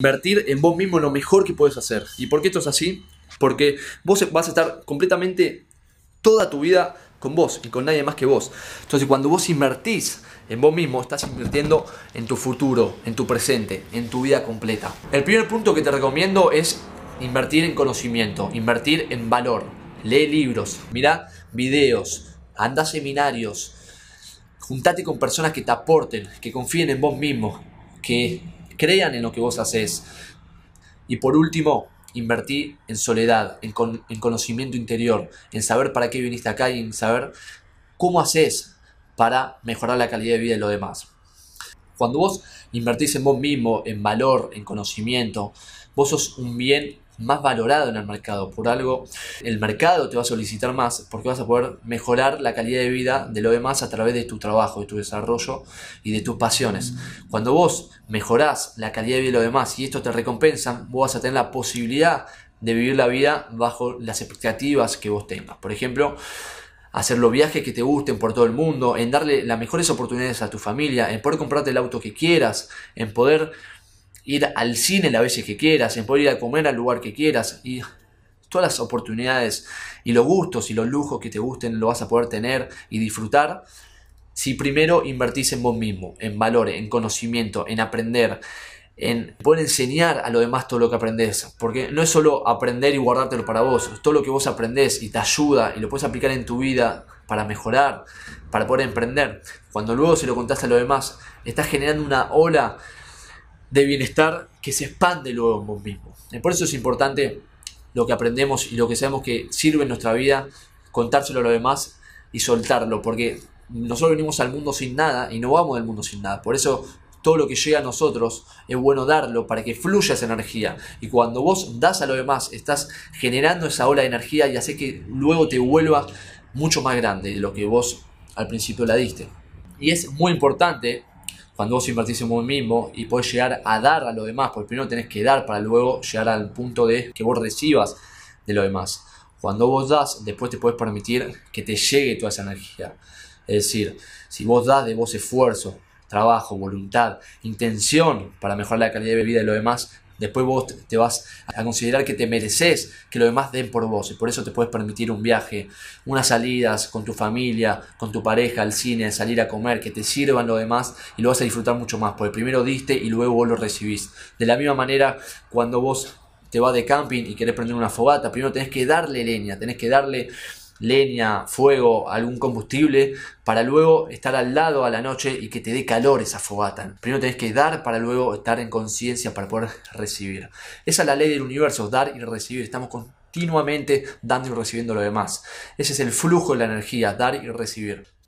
Invertir en vos mismo lo mejor que puedes hacer. ¿Y por qué esto es así? Porque vos vas a estar completamente toda tu vida con vos y con nadie más que vos. Entonces cuando vos invertís en vos mismo, estás invirtiendo en tu futuro, en tu presente, en tu vida completa. El primer punto que te recomiendo es invertir en conocimiento, invertir en valor. Lee libros, mira videos, anda a seminarios, juntate con personas que te aporten, que confíen en vos mismo, que crean en lo que vos haces. Y por último, invertir en soledad, en, conocimiento interior, en saber para qué viniste acá y en saber cómo haces para mejorar la calidad de vida de los demás. Cuando vos invertís en vos mismo, en valor, en conocimiento, vos sos un bien más valorado en el mercado. Por algo, el mercado te va a solicitar más porque vas a poder mejorar la calidad de vida de lo demás a través de tu trabajo, de tu desarrollo y de tus pasiones. Cuando vos mejorás la calidad de vida de lo demás y esto te recompensa, vos vas a tener la posibilidad de vivir la vida bajo las expectativas que vos tengas. Por ejemplo, hacer los viajes que te gusten por todo el mundo, en darle las mejores oportunidades a tu familia, en poder comprarte el auto que quieras, en poder ir al cine las veces que quieras, en poder ir a comer al lugar que quieras y todas las oportunidades y los gustos y los lujos que te gusten lo vas a poder tener y disfrutar si primero invertís en vos mismo, en valores, en conocimiento, en aprender, en poder enseñar a los demás todo lo que aprendes. Porque no es solo aprender y guardártelo para vos, todo lo que vos aprendés y te ayuda y lo puedes aplicar en tu vida para mejorar, para poder emprender. Cuando luego se lo contaste a los demás, estás generando una ola de bienestar que se expande luego en vos mismo. Por eso es importante lo que aprendemos y lo que sabemos que sirve en nuestra vida, contárselo a los demás y soltarlo, porque nosotros venimos al mundo sin nada y no vamos del mundo sin nada. Por eso todo lo que llega a nosotros es bueno darlo para que fluya esa energía. Y cuando vos das a los demás, estás generando esa ola de energía y hace que luego te vuelva mucho más grande de lo que vos al principio la diste. Y es muy importante cuando vos invertís en vos mismo y podés llegar a dar a lo demás, porque primero tenés que dar para luego llegar al punto de que vos recibas de lo demás. Cuando vos das, después te puedes permitir que te llegue toda esa energía. Es decir, si vos das de vos esfuerzo, trabajo, voluntad, intención para mejorar la calidad de vida de lo demás, Después vos te vas a considerar que te mereces que los demás den por vos y por eso te puedes permitir un viaje, unas salidas con tu familia, con tu pareja, al cine, salir a comer, que te sirvan lo demás y lo vas a disfrutar mucho más, porque primero diste y luego vos lo recibís. De la misma manera, cuando vos te vas de camping y querés prender una fogata, primero tenés que darle leña, tenés que darle leña, fuego, algún combustible, para luego estar al lado a la noche y que te dé calor esa fogata. Primero tenés que dar para luego estar en conciencia para poder recibir. Esa es la ley del universo, dar y recibir. Estamos continuamente dando y recibiendo lo demás. Ese es el flujo de la energía, dar y recibir.